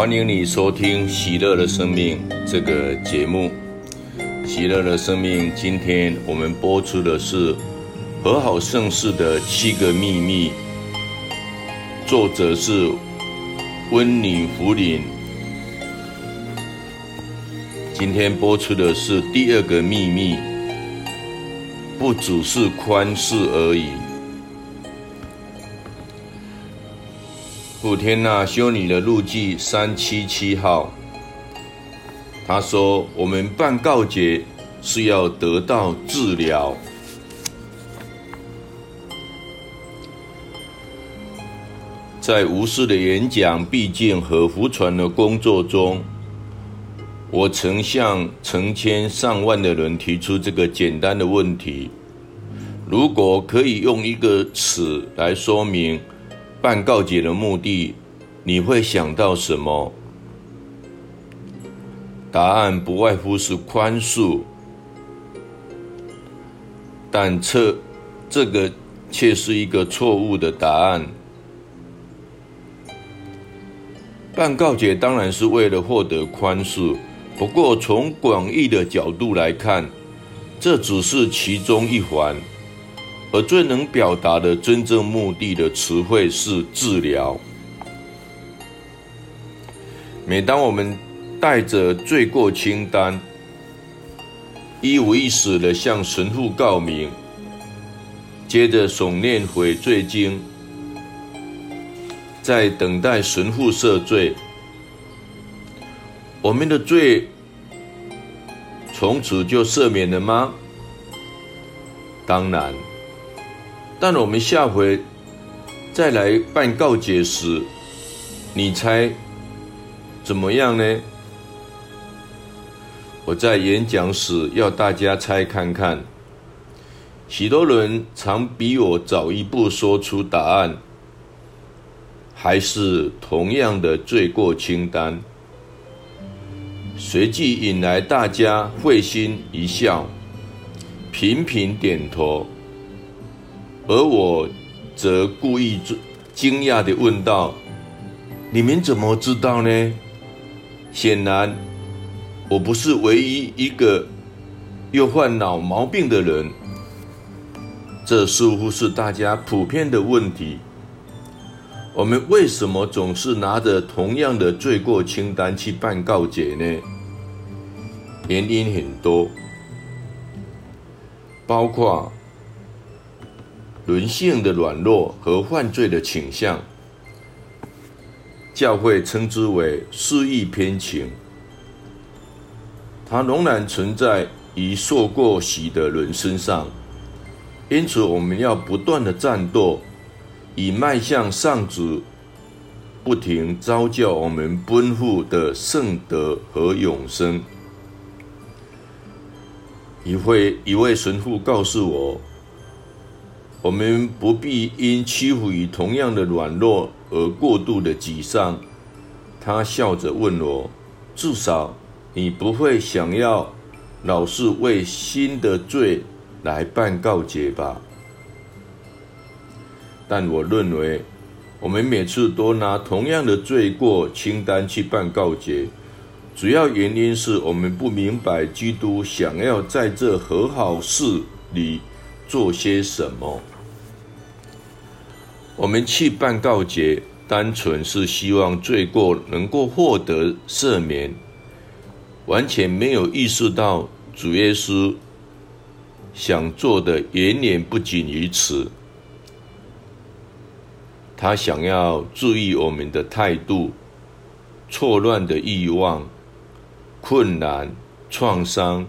欢迎你收听《喜乐的生命》这个节目。《喜乐的生命》今天我们播出的是和好盛世的七个秘密，作者是温妮福林。今天播出的是第二个秘密，不只是宽恕而已。古天纳修女的路记三七七号，他说：“我们办告解是要得到治疗，在无私的演讲、毕竟和福传的工作中，我曾向成千上万的人提出这个简单的问题：如果可以用一个词来说明。”办告解的目的，你会想到什么？答案不外乎是宽恕，但这这个却是一个错误的答案。办告解当然是为了获得宽恕，不过从广义的角度来看，这只是其中一环。而最能表达的真正目的的词汇是治疗。每当我们带着罪过清单，一五一十的向神父告明，接着诵念悔罪经，在等待神父赦罪，我们的罪从此就赦免了吗？当然。但我们下回再来办告解时，你猜怎么样呢？我在演讲时要大家猜看看。许多人常比我早一步说出答案，还是同样的罪过清单，随即引来大家会心一笑，频频点头。而我则故意惊讶地问道：“你们怎么知道呢？”显然，我不是唯一一个又患脑毛病的人。这似乎是大家普遍的问题。我们为什么总是拿着同样的罪过清单去办告解呢？原因很多，包括。人性的软弱和犯罪的倾向，教会称之为私欲偏情，它仍然存在于受过洗的人身上，因此我们要不断的战斗，以迈向上主，不停召叫我们奔赴的圣德和永生。一位一位神父告诉我。我们不必因屈服于同样的软弱而过度的沮丧。他笑着问我：“至少你不会想要老是为新的罪来办告解吧？”但我认为，我们每次都拿同样的罪过清单去办告解，主要原因是我们不明白基督想要在这和好事里做些什么？我们去办告解，单纯是希望罪过能够获得赦免，完全没有意识到主耶稣想做的远远不仅于此。他想要注意我们的态度、错乱的欲望、困难、创伤，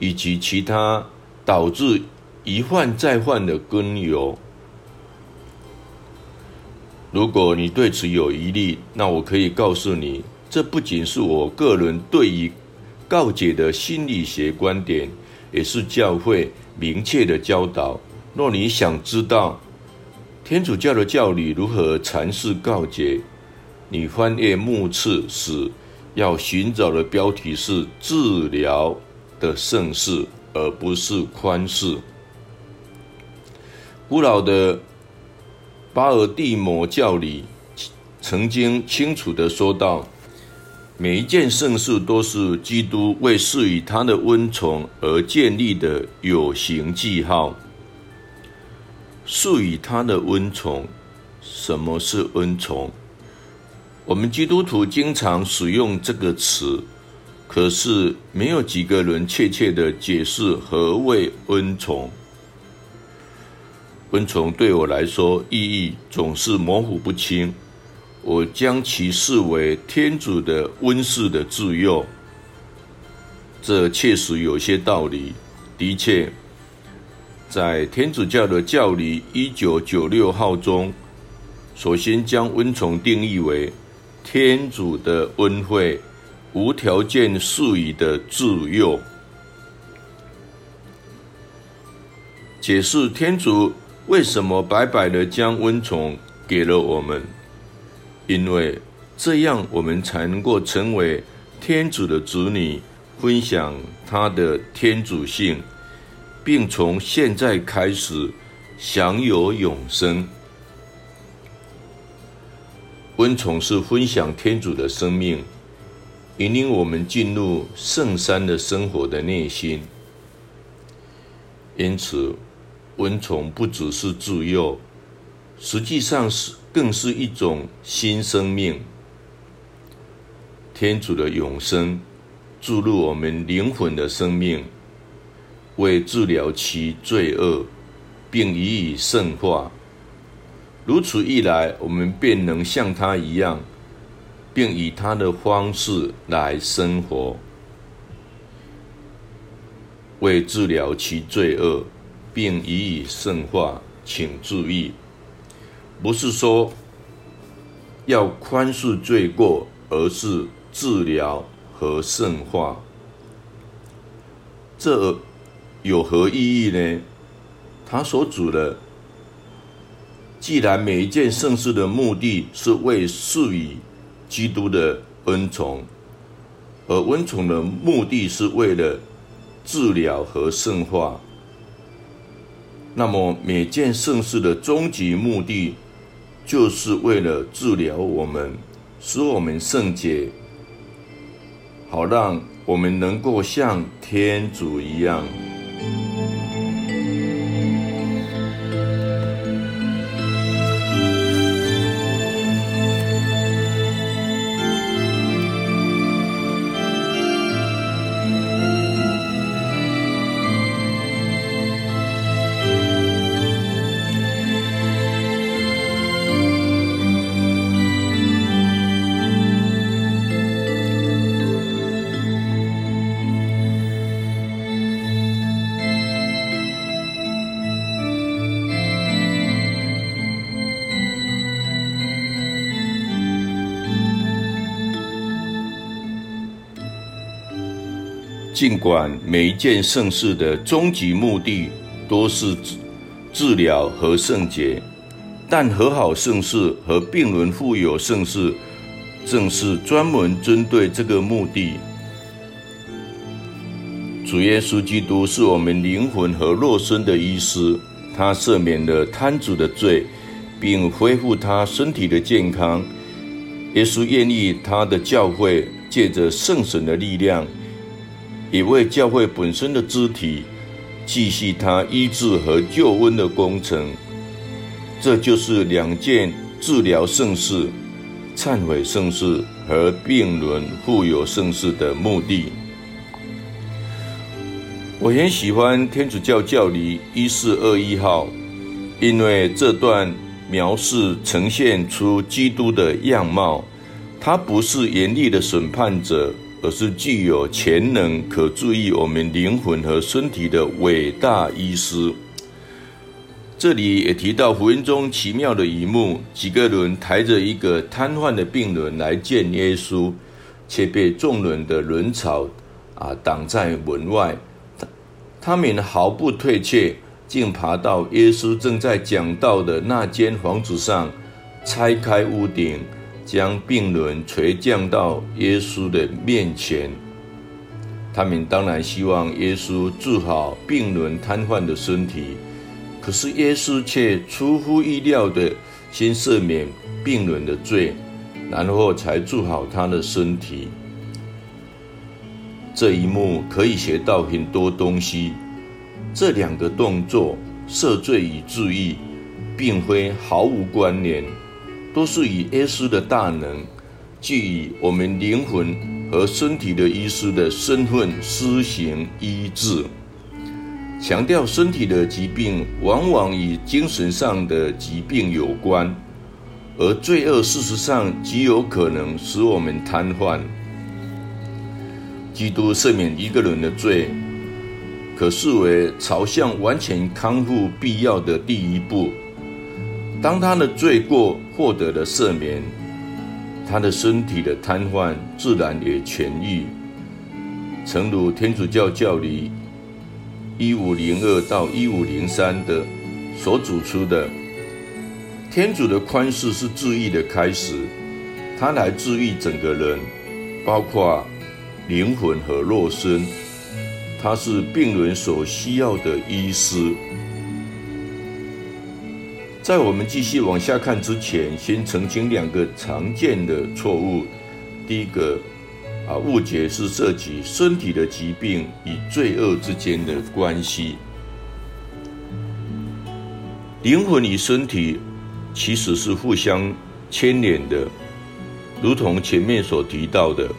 以及其他导致一犯再犯的根由。如果你对此有疑虑，那我可以告诉你，这不仅是我个人对于告解的心理学观点，也是教会明确的教导。若你想知道天主教的教理如何阐释告解，你翻阅目次时要寻找的标题是“治疗的圣事”，而不是宽恕。古老的巴尔的摩教理曾经清楚地说道：每一件圣事都是基督为赐予他的温宠而建立的有形记号。赐予他的温宠，什么是温宠？我们基督徒经常使用这个词，可是没有几个人确切地解释何谓温宠。温宠对我来说意义总是模糊不清，我将其视为天主的温室的自幼，这确实有些道理。的确，在天主教的教理一九九六号中，首先将温宠定义为天主的恩惠，无条件赐予的自幼，解释天主。为什么白白的将温宠给了我们？因为这样我们才能够成为天主的子女，分享他的天主性，并从现在开始享有永生。温宠是分享天主的生命，引领我们进入圣山的生活的内心。因此。蚊虫不只是自幼，实际上是更是一种新生命。天主的永生注入我们灵魂的生命，为治疗其罪恶，并予以圣化。如此一来，我们便能像他一样，并以他的方式来生活，为治疗其罪恶。并予以圣化，请注意，不是说要宽恕罪过，而是治疗和圣化。这有何意义呢？他所指的，既然每一件圣事的目的是为赐予基督的恩宠，而恩宠的目的是为了治疗和圣化。那么每件盛事的终极目的，就是为了治疗我们，使我们圣洁，好让我们能够像天主一样。尽管每一件圣事的终极目的都是治治疗和圣洁，但和好圣事和病人富有圣事正是专门针对这个目的。主耶稣基督是我们灵魂和肉身的医师，他赦免了摊主的罪，并恢复他身体的健康。耶稣愿意他的教会借着圣神的力量。也为教会本身的肢体继续他医治和救恩的工程，这就是两件治疗圣事、忏悔圣事和并轮富有圣事的目的。我很喜欢天主教教理一四二一号，因为这段描述呈现出基督的样貌，他不是严厉的审判者。而是具有潜能、可治愈我们灵魂和身体的伟大医师。这里也提到福音中奇妙的一幕：几个人抬着一个瘫痪的病人来见耶稣，却被众人的人潮啊挡在门外。他们毫不退却，竟爬到耶稣正在讲道的那间房子上，拆开屋顶。将病人垂降到耶稣的面前，他们当然希望耶稣治好病人瘫痪的身体，可是耶稣却出乎意料的先赦免病人的罪，然后才治好他的身体。这一幕可以学到很多东西。这两个动作，赦罪与治愈，并非毫无关联，都是以耶稣的大能，基于我们灵魂和身体的医师的身份施行医治。强调身体的疾病往往与精神上的疾病有关，而罪恶事实上极有可能使我们瘫痪。基督赦免一个人的罪，可视为朝向完全康复必要的第一步。当他的罪过获得了赦免，他的身体的瘫痪自然也痊愈。诚如天主教教理。一五零二到一五零三的所指出的，天主的宽恕是治愈的开始，他来治愈整个人，包括灵魂和肉身，他是病人所需要的医师。在我们继续往下看之前，先澄清两个常见的错误。第一个。啊，误解是涉及身体的疾病与罪恶之间的关系。灵魂与身体其实是互相牵连的，如同前面所提到的，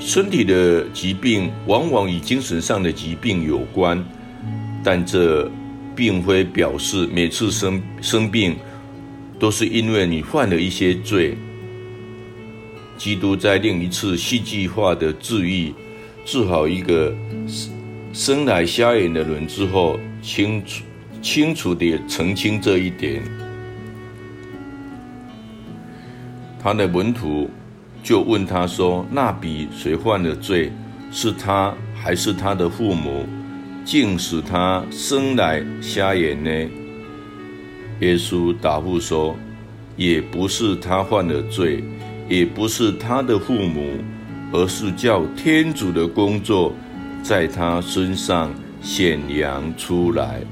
身体的疾病往往与精神上的疾病有关，但这并非表示每次生生病都是因为你犯了一些罪。基督在另一次戏剧化的治愈，治好一个生来瞎眼的人之后，清楚清楚地澄清这一点。他的门徒就问他说：“那笔谁犯了罪？是他还是他的父母，竟使他生来瞎眼呢？”耶稣答复说：“也不是他犯了罪。”也不是他的父母，而是叫天主的工作在他身上显扬出来。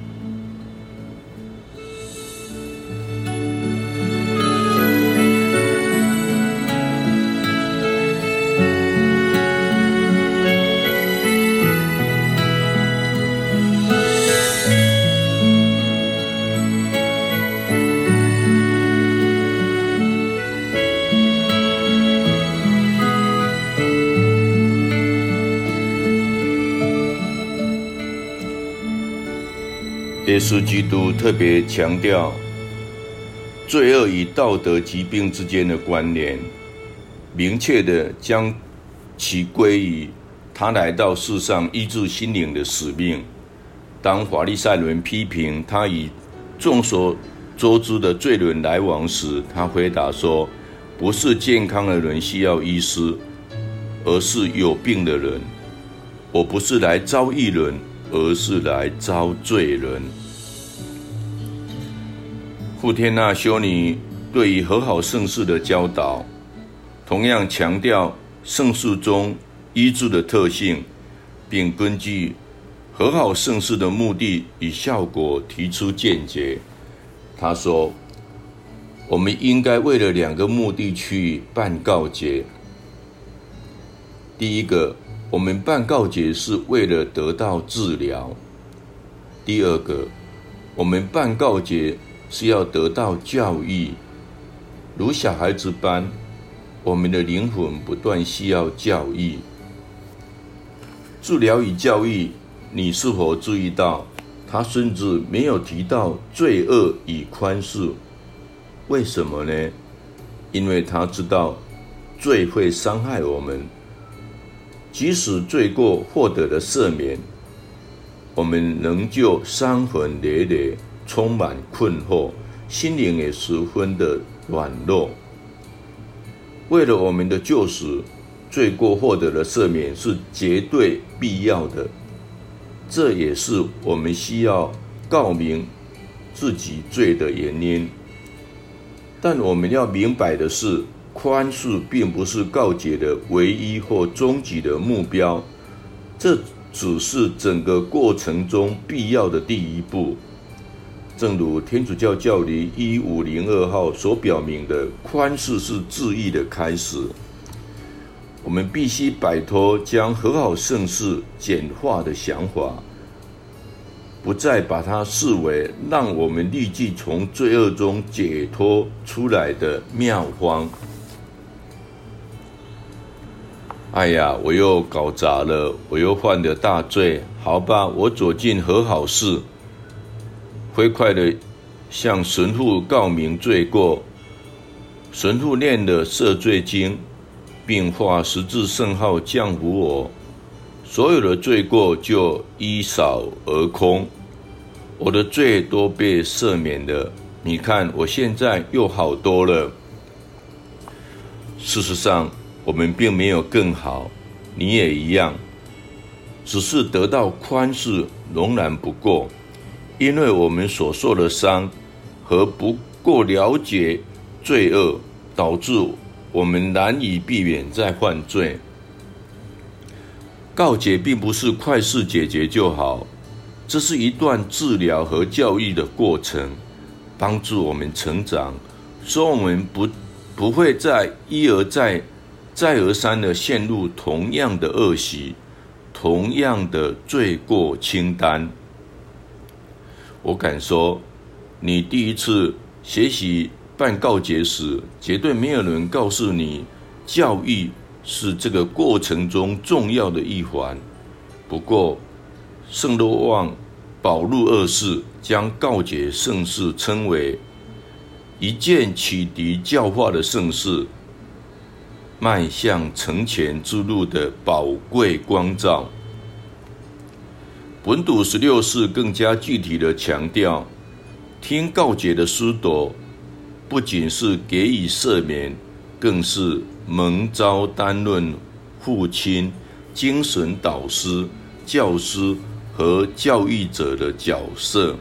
耶稣基督特别强调罪恶与道德疾病之间的关联，明确地将其归于他来到世上医治心灵的使命。当法利赛人批评他与众所周知的罪人来往时，他回答说：“不是健康的人需要医师，而是有病的人。我不是来招义人，而是来招罪人。”布天娜修女对于和好圣事的教导，同样强调圣事中医治的特性，并根据和好圣事的目的与效果提出见解。他说：“我们应该为了两个目的去办告解。第一个，我们办告解是为了得到治疗；第二个，我们办告解。”是要得到教育，如小孩子般，我们的灵魂不断需要教育。治疗与教育，你是否注意到，他甚至没有提到罪恶与宽恕？为什么呢？因为他知道罪会伤害我们，即使罪过获得了赦免，我们仍旧伤痕累累。充满困惑，心灵也十分的软弱。为了我们的救赎，罪过获得了赦免是绝对必要的。这也是我们需要告明自己罪的原因。但我们要明白的是，宽恕并不是告解的唯一或终极的目标，这只是整个过程中必要的第一步。正如天主教教理一五零二号所表明的，宽恕是治愈的开始。我们必须摆脱将和好圣事简化的想法，不再把它视为让我们立即从罪恶中解脱出来的妙方。哎呀，我又搞砸了，我又犯了大罪。好吧，我走进和好室，飞快地向神父告明罪过。神父念了赦罪经。并画十字圣号降服我，所有的罪过就一扫而空，我的罪都被赦免了。你看，我现在又好多了。事实上，我们并没有更好，你也一样，只是得到宽恕仍然不够，因为我们所受的伤和不够了解罪恶导致。我们难以避免再犯罪。告解并不是快速解决就好，这是一段治疗和教育的过程，帮助我们成长，使我们不不会再一而再、再而三的陷入同样的恶习、同样的罪过清单。我敢说，你第一次学习。办告解时，绝对没有人告诉你，教育是这个过程中重要的一环。不过，圣若望保禄二世将告解圣事称为一件启迪教化的盛事，迈向成全之路的宝贵光照。本笃十六世更加具体地强调，听告解的师铎。不仅是给予赦免，更是蒙召担任父亲、精神导师、教师和教育者的角色。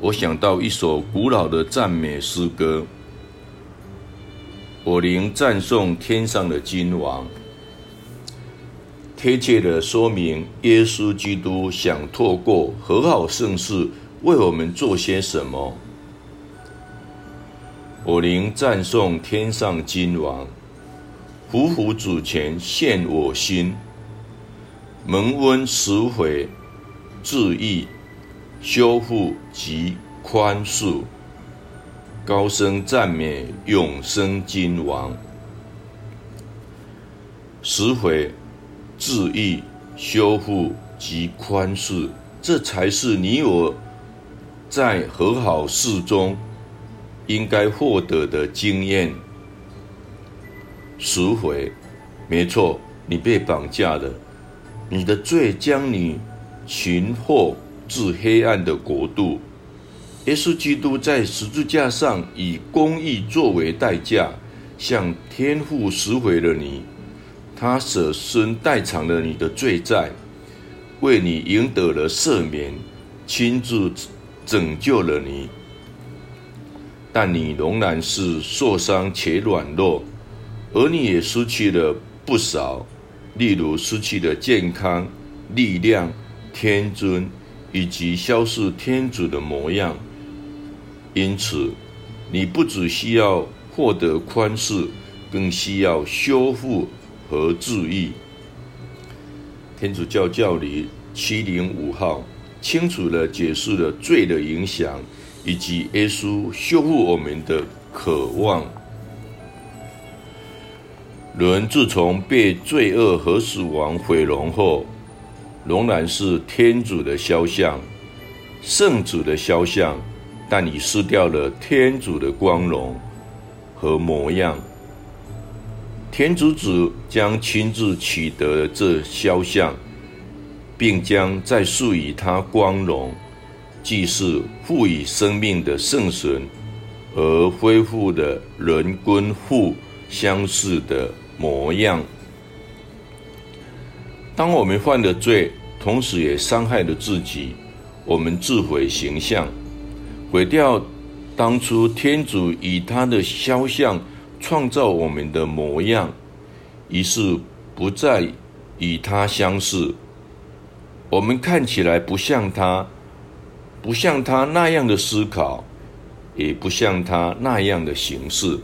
我想到一首古老的赞美诗歌：“我灵赞颂天上的君王。”贴切地说明耶稣基督想透过和好圣事为我们做些什么。我灵赞颂天上君王，匍匐主前献我心，蒙恩拾回，治愈，修复及宽恕，高声赞美永生君王，拾回，治愈，修复及宽恕，这才是你我在和好事中。应该获得的经验，赎回，没错，你被绑架了，你的罪将你擒获至黑暗的国度。耶稣基督在十字架上以公义作为代价，向天父赎回了你，他舍身代偿了你的罪债，为你赢得了赦免，亲自拯救了你。但你仍然是受伤且软弱，而你也失去了不少，例如失去了健康、力量、天尊，以及消逝天主的模样。因此，你不只需要获得宽恕，更需要修复和治愈。天主教教理七零五号清楚地解释了罪的影响。以及耶稣修复我们的渴望。人自从被罪恶和死亡毁容后，仍然是天主的肖像、圣主的肖像，但已失掉了天主的光荣和模样。天主子将亲自取得这肖像，并将再赋予他光荣。既是赋予生命的圣神，而恢复的人跟父相似的模样。当我们犯了罪，同时也伤害了自己，我们自毁形象，毁掉当初天主以他的肖像创造我们的模样，于是不再与他相似。我们看起来不像他。不像他那样的思考，也不像他那样的行事。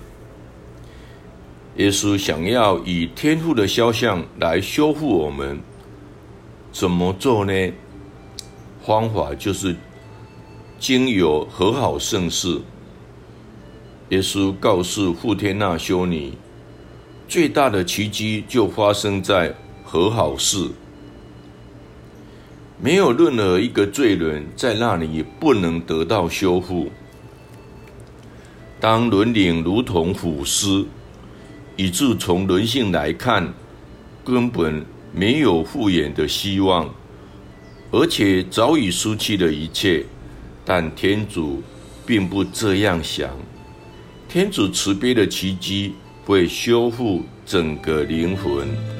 耶稣想要以天父的肖像来修复我们，怎么做呢？方法就是经由和好圣事。耶稣告诉傅天娜修女，最大的奇迹就发生在和好寺。没有任何一个罪人在那里不能得到修复。当人灵如同腐尸，以致从人性来看，根本没有复原的希望，而且早已失去了一切。但天主并不这样想，天主慈悲的奇迹会修复整个灵魂。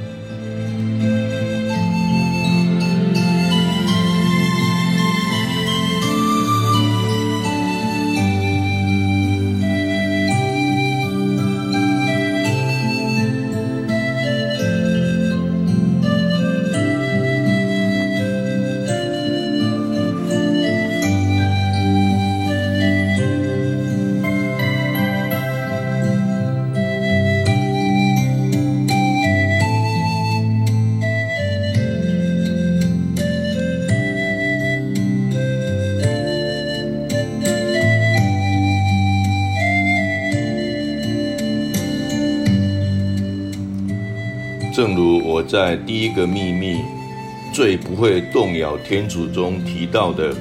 一个秘密“罪不会动摇天主”中提到的，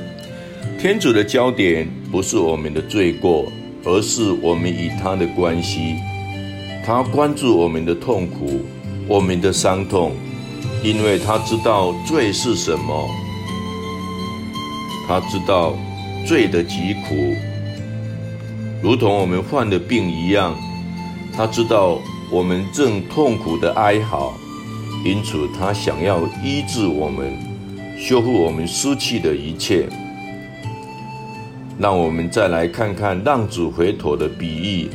天主的焦点不是我们的罪过，而是我们与他的关系。他关注我们的痛苦，我们的伤痛，因为他知道罪是什么，他知道罪的疾苦，如同我们患的病一样，他知道。我们正痛苦的哀嚎，因此他想要医治我们，修复我们失去的一切。让我们再来看看浪子回头的比喻：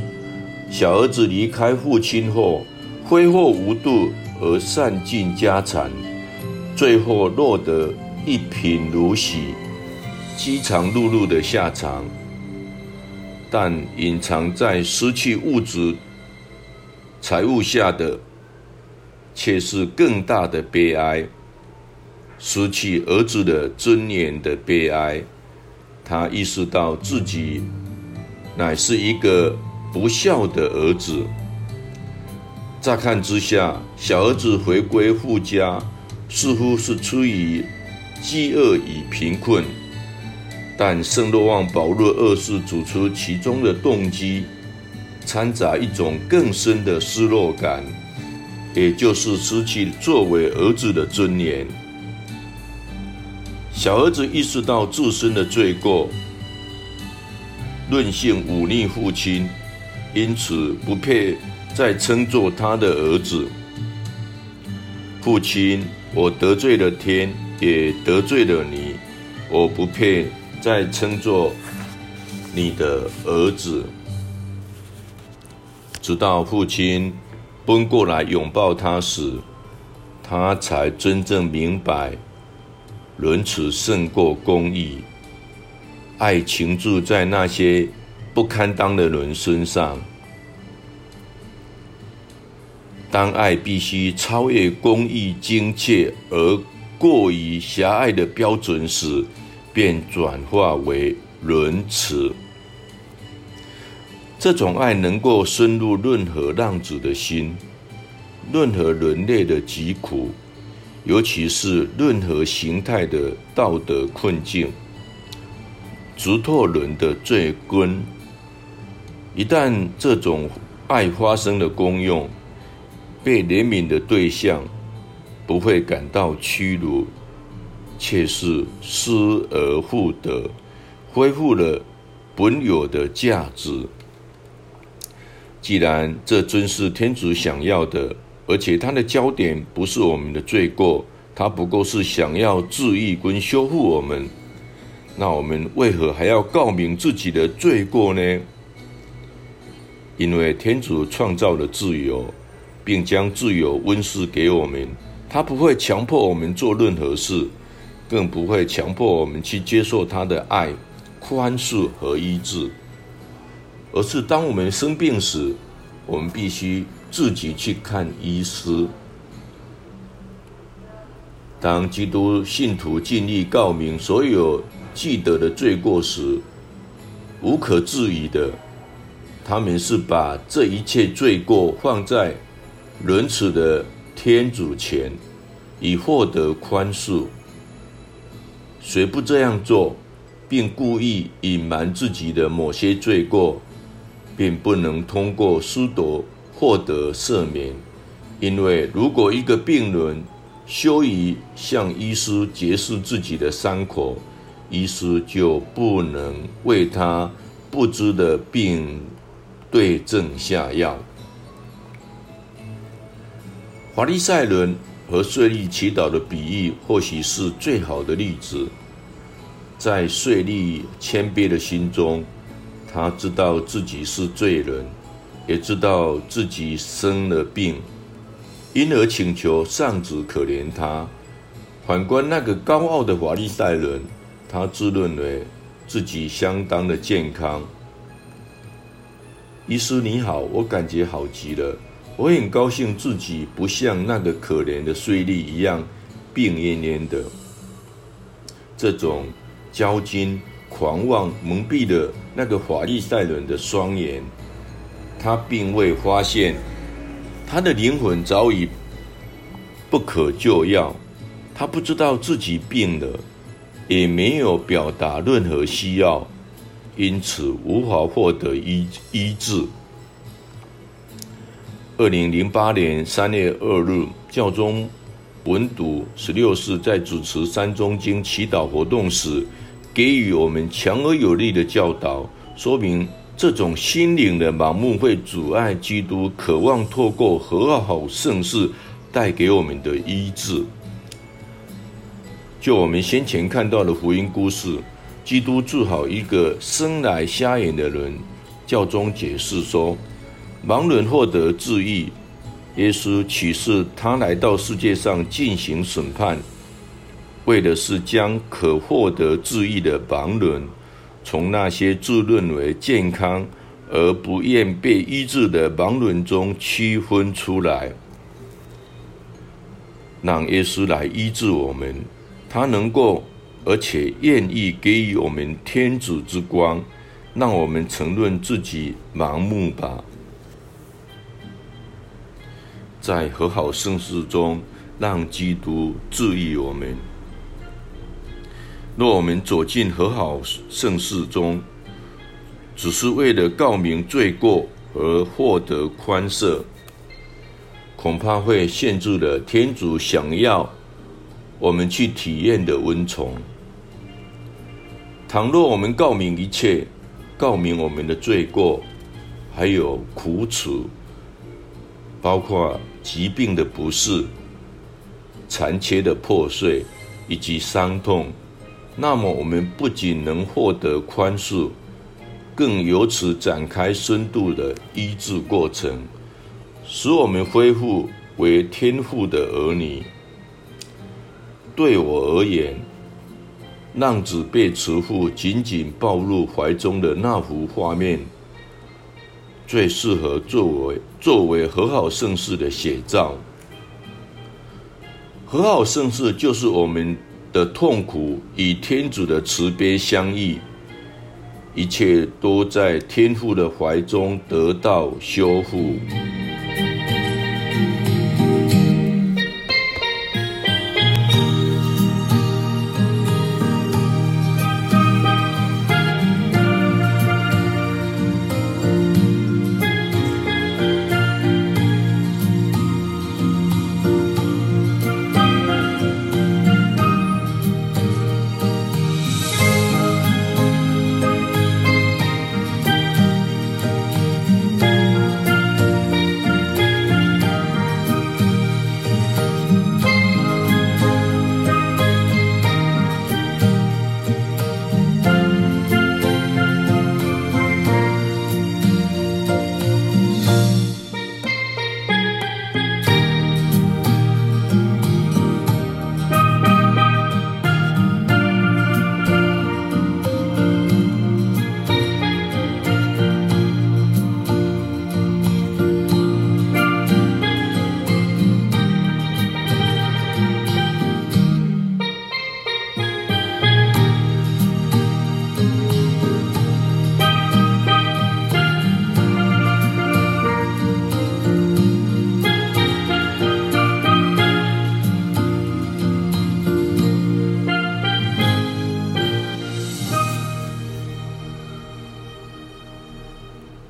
小儿子离开父亲后，挥霍无度而散尽家产，最后落得一贫如洗、饥肠辘辘的下场。但隐藏在失去物质。财物下的，却是更大的悲哀，失去儿子的尊严的悲哀。他意识到自己乃是一个不孝的儿子。乍看之下，小儿子回归父家，似乎是出于饥饿与贫困，但圣若望保禄二世指出其中的动机。掺杂一种更深的失落感，也就是失去作为儿子的尊严。小儿子意识到自身的罪过，任性忤逆父亲，因此不配再称作他的儿子。父亲，我得罪了天，也得罪了你，我不配再称作你的儿子。直到父亲奔过来拥抱他时，他才真正明白，仁慈胜过公义，爱情住在那些不堪当的人身上。当爱必须超越公义精确而过于狭隘的标准时，便转化为仁慈。这种爱能够深入任何浪子的心，任何人类的疾苦，尤其是任何形态的道德困境，直透人的罪根。一旦这种爱发生了功用，被怜悯的对象不会感到屈辱，却是失而复得，恢复了本有的价值。既然这真是天主想要的，而且他的焦点不是我们的罪过，他不过是想要治愈跟修复我们，那我们为何还要告明自己的罪过呢？因为天主创造了自由，并将自由温室给我们，他不会强迫我们做任何事，更不会强迫我们去接受他的爱、宽恕和医治，而是当我们生病时，我们必须自己去看医师。当基督信徒尽力告明所有记得的罪过时，无可置疑的，他们是把这一切罪过放在仁慈的天主前，以获得宽恕。谁不这样做，并故意隐瞒自己的某些罪过，并不能通过司铎获得赦免。因为如果一个病人羞于向医师解释自己的伤口，医师就不能为他不知的病对症下药。法利赛伦。和税利祈祷的比喻，或许是最好的例子。在税利谦卑的心中，他知道自己是罪人，也知道自己生了病，因而请求上主可怜他。反观那个高傲的法利赛人，他自认为自己相当的健康。医师你好，我感觉好极了。我很高兴自己不像那个可怜的税吏一样病恹恹的。这种骄矜狂妄蒙蔽了那个法利赛人的双眼，他并未发现他的灵魂早已不可救药，他不知道自己病了，也没有表达任何需要，因此无法获得医医治。二零零八年三月二日，教宗文笃十六世在主持三中经祈祷活动时，给予我们强而有力的教导，说明这种心灵的盲目会阻碍基督渴望透过和好圣事带给我们的医治。就我们先前看到的福音故事，基督治好一个生来瞎眼的人，教宗解释说。盲人获得治愈，耶稣启示他来到世界上进行审判，为的是将可获得治愈的盲人，从那些自认为健康而不愿被医治的盲人中区分出来，让耶稣来医治我们。他能够而且愿意给予我们天主之光，让我们承认自己盲目吧。在和好圣事中，让基督治愈我们。若我们走进和好盛世中，只是为了告明罪过而获得宽赦，恐怕会限制了天主想要我们去体验的温宠。倘若我们告明一切，告明我们的罪过，还有苦楚，包括疾病的不适、残缺的破碎以及伤痛，那么我们不仅能获得宽恕，更由此展开深度的医治过程，使我们恢复为天父的儿女。对我而言，浪子被慈父紧紧抱入怀中的那幅画面。最适合作为作为和好盛世的写照。和好盛世就是我们的痛苦与天主的慈悲相遇，一切都在天父的怀中得到修复。